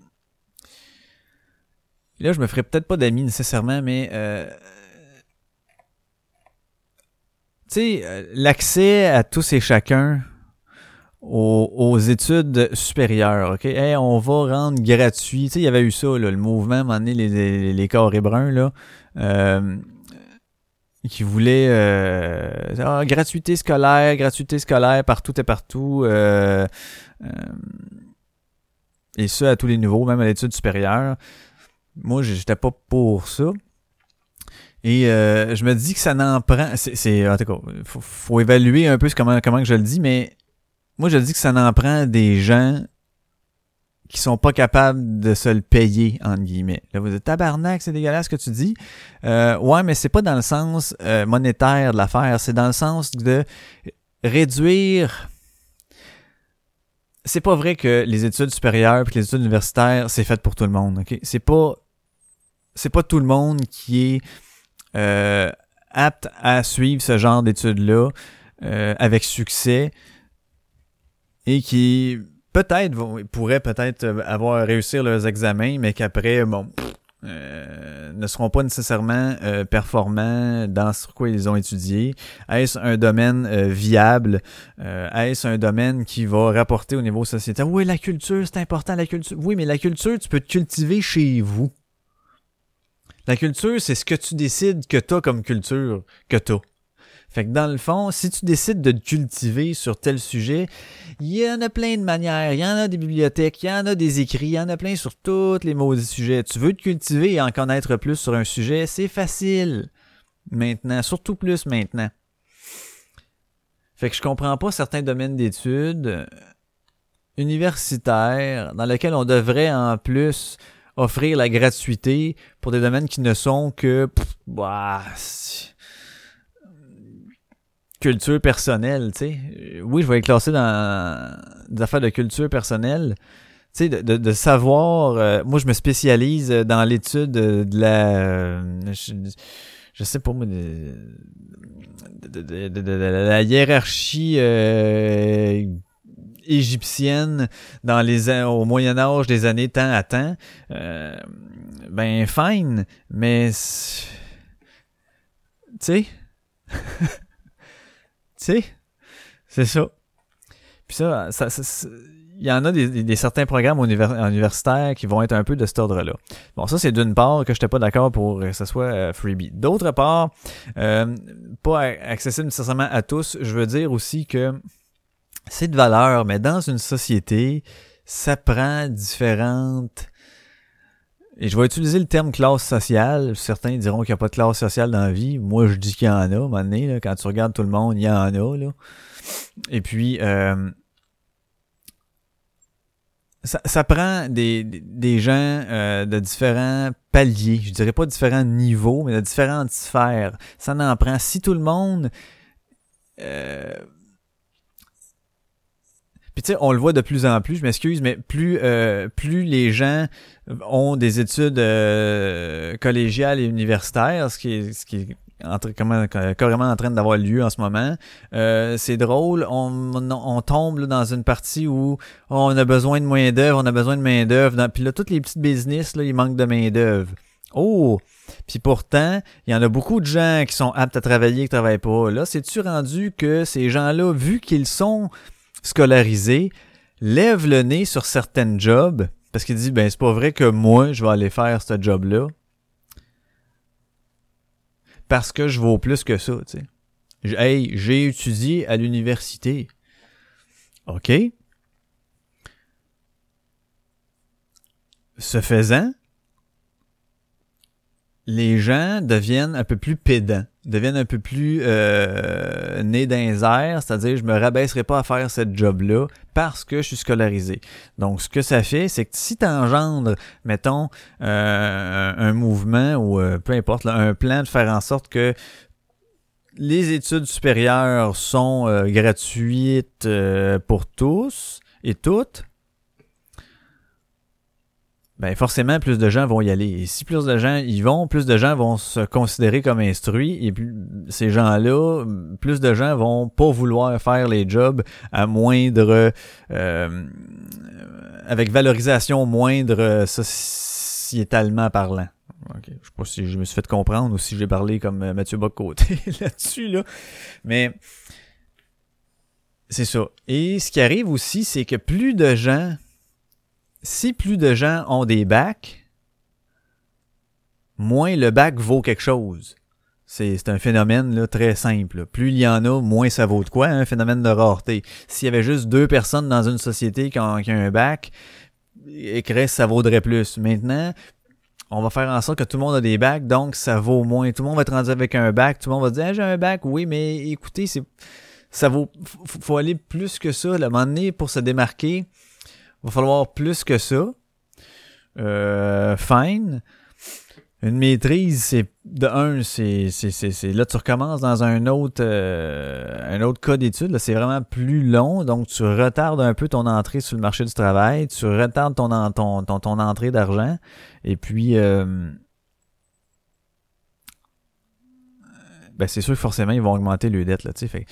Là, je me ferai peut-être pas d'amis nécessairement, mais... Euh, tu sais, l'accès à tous et chacun aux, études supérieures. OK? on va rendre gratuit. Tu sais, il y avait eu ça, là, le mouvement, à un les, les, les carrés bruns, là, euh, qui voulait euh, ah, gratuité scolaire, gratuité scolaire partout et partout. Euh, euh, et ça à tous les niveaux, même à l'étude supérieure. Moi, j'étais pas pour ça. Et euh, je me dis que ça n'en prend. C'est, en tout cas, faut, faut évaluer un peu comment, comment que je le dis, mais moi, je dis que ça n'en prend des gens qui sont pas capables de se le payer, entre guillemets. Là, vous dites, tabarnak, c'est dégueulasse ce que tu dis. Euh, ouais, mais c'est pas dans le sens euh, monétaire de l'affaire, c'est dans le sens de réduire... C'est pas vrai que les études supérieures et les études universitaires, c'est fait pour tout le monde, ok? C'est pas... C'est pas tout le monde qui est euh, à suivre ce genre d'études-là euh, avec succès et qui peut-être pourraient peut-être euh, avoir réussi leurs examens, mais qu'après, bon, euh, ne seront pas nécessairement euh, performants dans ce quoi ils ont étudié. Est-ce un domaine viable? Est-ce un domaine qui va rapporter au niveau sociétal? Oui, la culture, c'est important, la culture. Oui, mais la culture, tu peux te cultiver chez vous. La culture, c'est ce que tu décides que tu as comme culture que tu as. Fait que dans le fond, si tu décides de te cultiver sur tel sujet, il y en a plein de manières. Il y en a des bibliothèques, il y en a des écrits, il y en a plein sur tous les maudits sujets. Tu veux te cultiver et en connaître plus sur un sujet, c'est facile. Maintenant, surtout plus maintenant. Fait que je comprends pas certains domaines d'études euh, universitaires dans lesquels on devrait en plus offrir la gratuité pour des domaines qui ne sont que bah, culture personnelle, tu sais. Euh, Oui, je vais les classer dans des affaires de culture personnelle. Tu sais, de, de, savoir, euh, moi je me spécialise dans l'étude de, la, euh, je, sais pas moi, de, la hiérarchie égyptienne dans les au Moyen Âge des années temps à temps. Euh, ben fine, mais tu sais, tu sais, c'est ça. Puis ça, ça, il y en a des, des- des certains programmes univers- universitaires qui vont être un peu de cet ordre-là. Bon, ça, c'est d'une part que je n'étais pas d'accord pour que ce soit euh, freebie. D'autre part, euh, pas accessible nécessairement à tous, je veux dire aussi que c'est de valeur, mais dans une société, ça prend différentes... Et je vais utiliser le terme classe sociale. Certains diront qu'il n'y a pas de classe sociale dans la vie. Moi, je dis qu'il y en a, à un moment donné. là. quand tu regardes tout le monde, il y en a. Là. Et puis, euh, ça, prend des, des- des gens euh, de différents paliers. Je dirais pas différents niveaux, mais de différentes sphères. Ça en prend. Si tout le monde... euh, puis tu sais, on le voit de plus en plus, je m'excuse, mais plus euh, plus les gens ont des études euh, collégiales et universitaires, ce qui est, ce qui est comment- carrément en train d'avoir lieu en ce moment, euh, c'est drôle, on, on, tombe dans une partie où on a besoin de main d'œuvre, on a besoin de main d'œuvre, puis là toutes les petites business là, il manque de main d'œuvre. Oh, puis pourtant, il y en a beaucoup de gens qui sont aptes à travailler qui travaillent pas. Là, c'est-tu rendu que ces gens-là, vu qu'ils sont scolarisés, lèvent le nez sur certaines jobs parce qu'ils disent ben c'est pas vrai que moi je vais aller faire ce job-là parce que je vaux plus que ça, tu sais. Hey, j'ai étudié à l'université. OK. Ce faisant, les gens deviennent un peu plus pédants, deviennent un peu plus euh, nés les airs, c'est-à-dire je me rabaisserai pas à faire cette job-là parce que je suis scolarisé. Donc ce que ça fait, c'est que si tu engendres, mettons, euh, un, mouvement ou euh, peu importe, un plan de faire en sorte que les études supérieures sont euh, gratuites pour tous et toutes, ben forcément plus de gens vont y aller. Et si plus de gens y vont, plus de gens vont se considérer comme instruits et plus, ces gens-là, plus de gens vont pas vouloir faire les jobs à moindre euh, avec valorisation moindre sociétalement parlant. Ok, Je sais pas si je me suis fait comprendre ou si j'ai parlé comme euh, Mathieu Bock-Côté là-dessus, là. Mais c'est ça. Et ce qui arrive aussi, c'est que plus de gens si plus de gens ont des bacs, moins le bac vaut quelque chose. C'est un phénomène là, très simple. Plus il y en a, moins ça vaut de quoi, hein, un phénomène de rareté. S'il y avait juste deux personnes dans une société qui ont, qui ont un bac, écrit ça vaudrait plus. Maintenant, on va faire en sorte que tout le monde a des bacs, donc ça vaut moins. Tout le monde va être rendu avec un bac, tout le monde va dire ah, j'ai un bac, oui, mais écoutez, c'est ça vaut faut, aller plus que ça. À un moment donné, pour se démarquer, va falloir plus que ça. Euh, fine. Une maîtrise, c'est de un, c'est, là tu recommences dans un autre euh, un autre cas d'étude. Là, c'est vraiment plus long, donc tu retardes un peu ton entrée sur le marché du travail, tu retardes ton ton, ton, ton entrée d'argent, et puis euh, ben c'est sûr que forcément ils vont augmenter le dette là. Fait,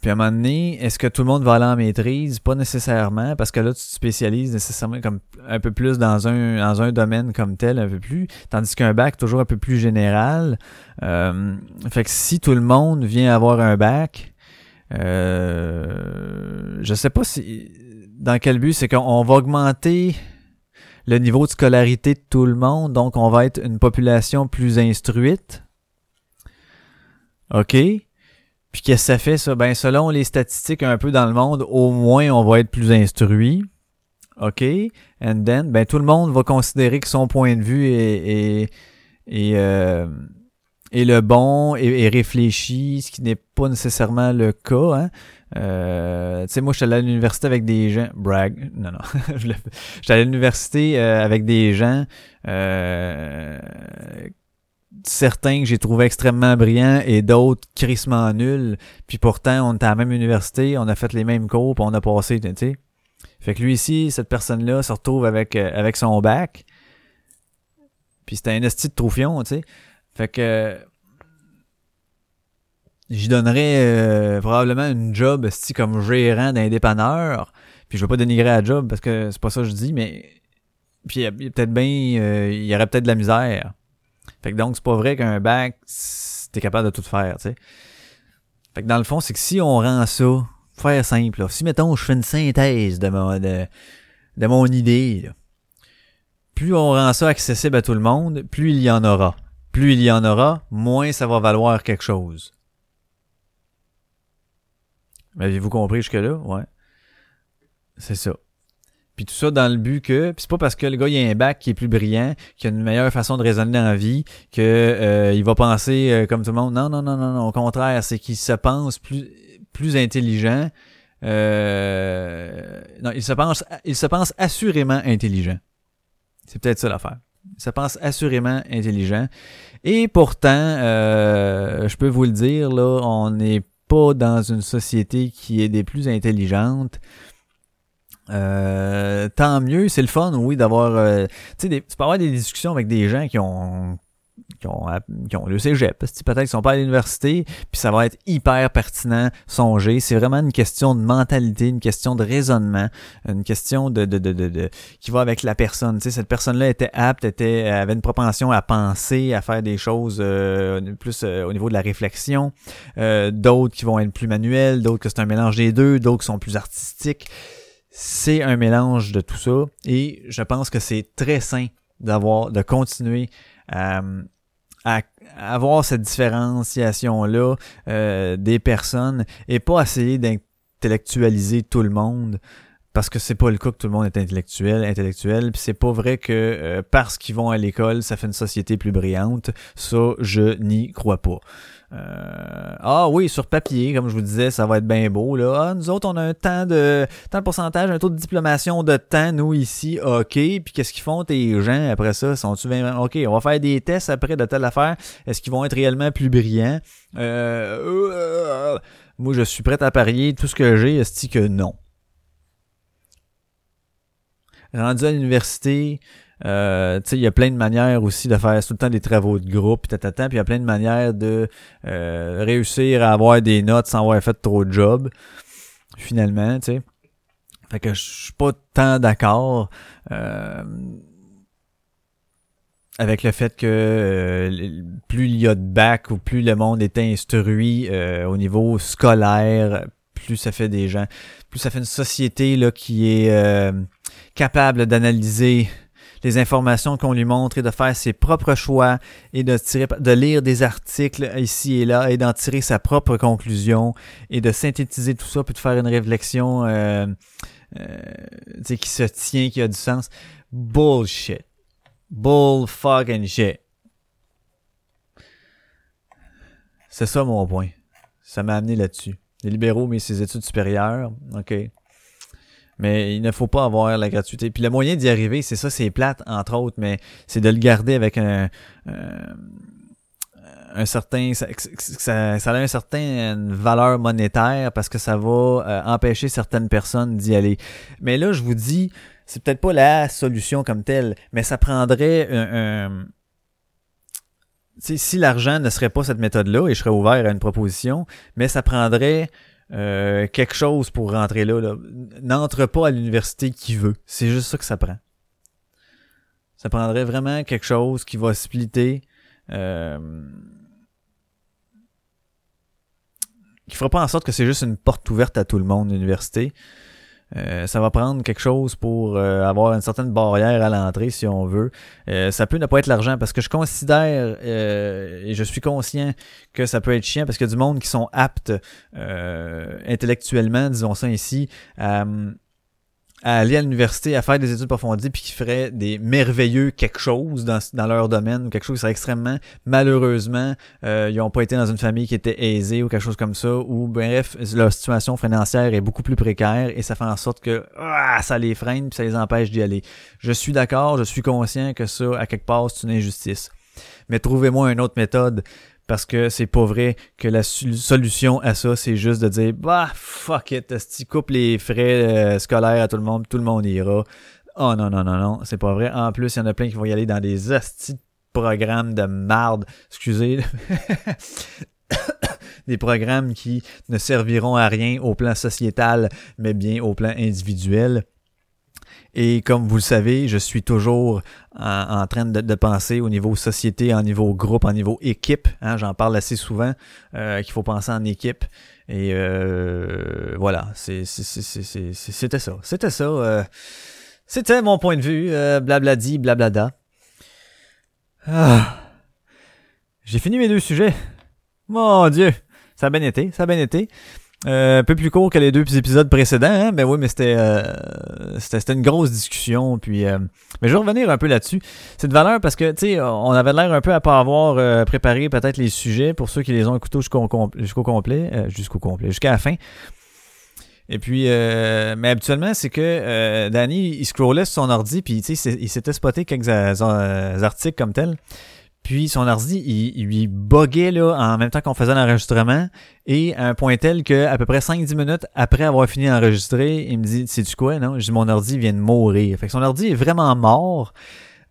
puis à un moment donné, est-ce que tout le monde va aller en maîtrise? Pas nécessairement, parce que là, tu te spécialises nécessairement comme un peu plus dans un, dans un domaine comme tel, un peu plus, tandis qu'un bac toujours un peu plus général. Euh, fait que si tout le monde vient avoir un bac, euh, je sais pas si dans quel but, c'est qu'on va augmenter le niveau de scolarité de tout le monde, donc on va être une population plus instruite OK? Puis qu'est-ce que ça fait, ça? Ben, selon les statistiques un peu dans le monde, au moins, on va être plus instruit. OK? And then, ben, tout le monde va considérer que son point de vue est, est, est, euh, est le bon et, réfléchi, ce qui n'est pas nécessairement le cas. Hein? Euh, tu sais, moi, je suis allé à l'université avec des gens. Brag. Non, non. je suis allé à l'université euh, avec des gens. Certains que j'ai trouvé extrêmement brillants et d'autres crissement nuls. Puis pourtant, on était à la même université, on a fait les mêmes cours, puis on a passé, tu sais. Fait que lui ici, cette personne-là, se retrouve avec, euh, avec son bac. Puis c'était un esti de troufion, tu sais. Fait que j'y donnerais euh, probablement une job esti comme gérant d'un dépanneur. Puis je veux pas dénigrer la job parce que c'est pas ça que je dis, mais puis y peut-être bien euh, il y aurait peut-être de la misère. Fait que donc c'est pas vrai qu'un bac t'es capable de tout faire, tu sais. Fait que dans le fond, c'est que si on rend ça faire simple, là, si mettons je fais une synthèse de mon de, de mon idée, là, plus on rend ça accessible à tout le monde, plus il y en aura. Plus il y en aura, moins ça va valoir quelque chose. Avez-vous compris jusque-là? Ouais. C'est ça. Puis tout ça dans le but que, puis c'est pas parce que le gars il a un bac qui est plus brillant, qu'il a une meilleure façon de raisonner dans la vie, que euh, il va penser euh, comme tout le monde. Non, non, non, non, non. Au contraire, c'est qu'il se pense plus plus intelligent. Euh, non, il se pense, il se pense assurément intelligent. C'est peut-être ça l'affaire. Il se pense assurément intelligent. Et pourtant, euh, je peux vous le dire, là, on n'est pas dans une société qui est des plus intelligentes. Euh, tant mieux, c'est le fun, oui, d'avoir. Euh, tu sais, tu peux avoir des discussions avec des gens qui ont qui ont, qui ont le cégep, peut-être qu'ils sont pas à l'université, puis ça va être hyper pertinent, songer. C'est vraiment une question de mentalité, une question de raisonnement, une question de, de, de, de, qui va avec la personne. Tu sais, cette personne-là était apte, était, avait une propension à penser, à faire des choses euh, plus euh, au niveau de la réflexion. Euh, d'autres qui vont être plus manuels, d'autres que c'est un mélange des deux, d'autres qui sont plus artistiques. C'est un mélange de tout ça et je pense que c'est très sain d'avoir, de continuer à, à, avoir cette différenciation-là euh, des personnes et pas essayer d'intellectualiser tout le monde parce que c'est pas le cas que tout le monde est intellectuel, intellectuel, puis c'est pas vrai que euh, parce qu'ils vont à l'école, ça fait une société plus brillante. Ça, je n'y crois pas. Euh, ah oui, sur papier, comme je vous disais, ça va être bien beau. Là. Ah, nous autres, on a un temps de temps de pourcentage, un taux de diplomation de temps, nous ici, OK. Puis qu'est-ce qu'ils font tes gens après ça? Sont-tu OK, on va faire des tests après de telle affaire. Est-ce qu'ils vont être réellement plus brillants? Euh, euh, moi, je suis prêt à parier tout ce que j'ai, est-ce que non? Rendu à l'université, euh, il y a plein de manières aussi de faire tout le temps des travaux de groupe, puis puis il y a plein de manières de euh, réussir à avoir des notes sans avoir fait trop de job, finalement, tu sais. Fait que je suis pas tant d'accord euh, avec le fait que euh, plus il y a de bac ou plus le monde est instruit au niveau scolaire, plus ça fait des gens, plus ça fait une société là qui est capable d'analyser les informations qu'on lui montre et de faire ses propres choix et de tirer, de lire des articles ici et là et d'en tirer sa propre conclusion et de synthétiser tout ça puis de faire une réflexion euh, euh, qui se tient, qui a du sens. Bullshit. Bull fucking shit. C'est ça mon point. Ça m'a amené là-dessus. Les libéraux, mais ses études supérieures, ok. Mais il ne faut pas avoir la gratuité. Puis le moyen d'y arriver, c'est ça, c'est plate, entre autres, mais c'est de le garder avec un, un certain ça, ça, a une certaine valeur monétaire parce que ça va euh, empêcher certaines personnes d'y aller. Mais là, je vous dis, c'est peut-être pas la solution comme telle, mais ça prendrait un, un si l'argent ne serait pas cette méthode-là, et je serais ouvert à une proposition, mais ça prendrait euh, quelque chose pour rentrer là. N'entre pas à l'université qui veut. C'est juste ça que ça prend. Ça prendrait vraiment quelque chose qui va splitter. Euh, qui fera pas en sorte que c'est juste une porte ouverte à tout le monde, l'université. Euh, ça va prendre quelque chose pour euh, avoir une certaine barrière à l'entrée, si on veut. Euh, ça peut ne pas être l'argent, parce que je considère et je suis conscient que ça peut être chiant, parce qu'il y a du monde qui sont aptes intellectuellement, disons ça ici, à à aller à l'université, à faire des études approfondies, puis qui feraient des merveilleux quelque chose dans, leur domaine, ou quelque chose qui serait extrêmement, malheureusement, euh, ils n'ont pas été dans une famille qui était aisée ou quelque chose comme ça, ou bref, leur situation financière est beaucoup plus précaire et ça fait en sorte que ah, ça les freine puis ça les empêche d'y aller. Je suis d'accord, je suis conscient que ça, à quelque part, c'est une injustice. Mais trouvez-moi une autre méthode parce que c'est pas vrai que la solution à ça, c'est juste de dire bah fuck it, si coupe les frais euh, scolaires à tout le monde, tout le monde ira. Oh non, non, non, non, c'est pas vrai. En plus, il y en a plein qui vont y aller dans des hosties programmes de marde. Excusez. des programmes qui ne serviront à rien au plan sociétal, mais bien au plan individuel. Et comme vous le savez, je suis toujours en, train de, penser au niveau société, en niveau groupe, en niveau équipe. Hein, J'en parle assez souvent euh, qu'il faut penser en équipe. Et euh, voilà, c'était ça. C'était ça. Euh, c'était mon point de vue. Euh, blabladi, blablada. Ah. J'ai fini mes deux sujets. Mon Dieu. Ça a bien été, ça a bien été. Euh, un peu plus court que les deux épisodes précédents, hein? ben oui, mais c'était euh, c'était une grosse discussion. Puis, euh, mais je vais revenir un peu là-dessus. C'est de valeur parce que tu sais, on avait l'air un peu à pas avoir préparé peut-être les sujets pour ceux qui les ont écoutés jusqu'au jusqu'au complet, jusqu'au complet, jusqu'à la fin. Et puis, mais habituellement, c'est que Danny, il scrollait sur son ordi, puis tu sais, il s'était spoté quelques articles comme tels. Puis son ordi, il, lui buguait là, en même temps qu'on faisait l'enregistrement. Et à un point tel que à peu près 5-10 minutes après avoir fini d'enregistrer, il me dit C'est tu quoi? Non? Je dis mon ordi vient de mourir. Fait que son ordi est vraiment mort.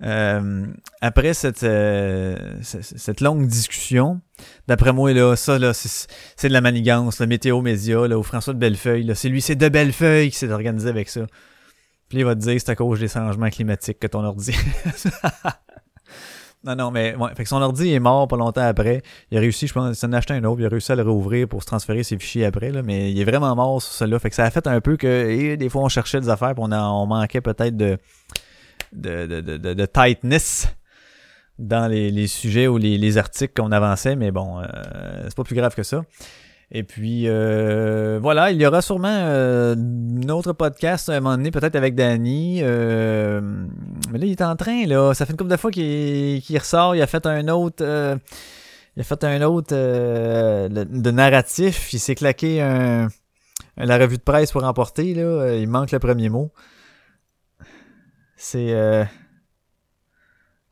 Euh, après cette, euh, cette longue discussion, d'après moi, là, ça, là, c'est de la manigance, le météo média, là, au François de Bellefeuille, c'est lui, c'est de Bellefeuille qui s'est organisé avec ça. Puis il va te dire c'est à cause des changements climatiques que ton ordi. Non, non, mais ouais, fait que son ordi est mort pas longtemps après. Il a réussi, je pense, s'en a acheté un autre, il a réussi à le rouvrir pour se transférer ses fichiers après, là, mais il est vraiment mort sur celui-là. Fait que ça a fait un peu que des fois on cherchait des affaires, puis on, on manquait peut-être de de, de, de, de, tightness dans les, les sujets ou les, les articles qu'on avançait, mais bon, euh, c'est pas plus grave que ça. Et puis euh, voilà, il y aura sûrement euh, un autre podcast à un moment donné, peut-être avec Danny. Euh, mais là, il est en train, là. Ça fait une couple de fois qu'il ressort. Il a fait un autre. il a fait un autre de narratif. Il s'est claqué un, la revue de presse pour emporter. Là. Il manque le premier mot. C'est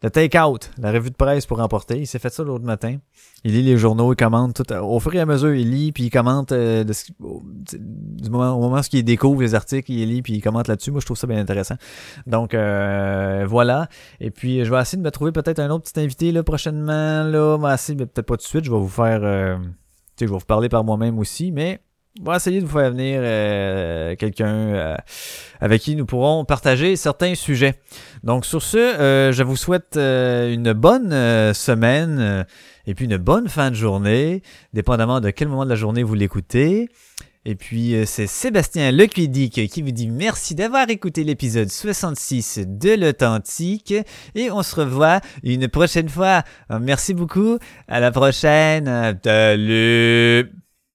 le take-out, la revue de presse pour emporter. Il s'est fait ça l'autre matin. Il lit les journaux, il commente tout. Au fur et à mesure, il lit, puis il commente euh, du moment, au moment où il découvre les articles, il lit, puis il commente là-dessus. Moi, je trouve ça bien intéressant. Donc, euh, voilà. Et puis, je vais essayer de me trouver peut-être un autre petit invité là, prochainement. Là, mais peut-être pas tout de suite. Je vais vous faire... Euh, je vais vous parler par moi-même aussi, mais on va essayer de vous faire venir euh, quelqu'un euh, avec qui nous pourrons partager certains sujets. Donc sur ce, euh, je vous souhaite une bonne semaine et puis une bonne fin de journée, dépendamment de quel moment de la journée vous l'écoutez. Et puis c'est Sébastien Lecuidic qui vous dit merci d'avoir écouté l'épisode 66 de l'Authentique et on se revoit une prochaine fois. Merci beaucoup, à la prochaine. Salut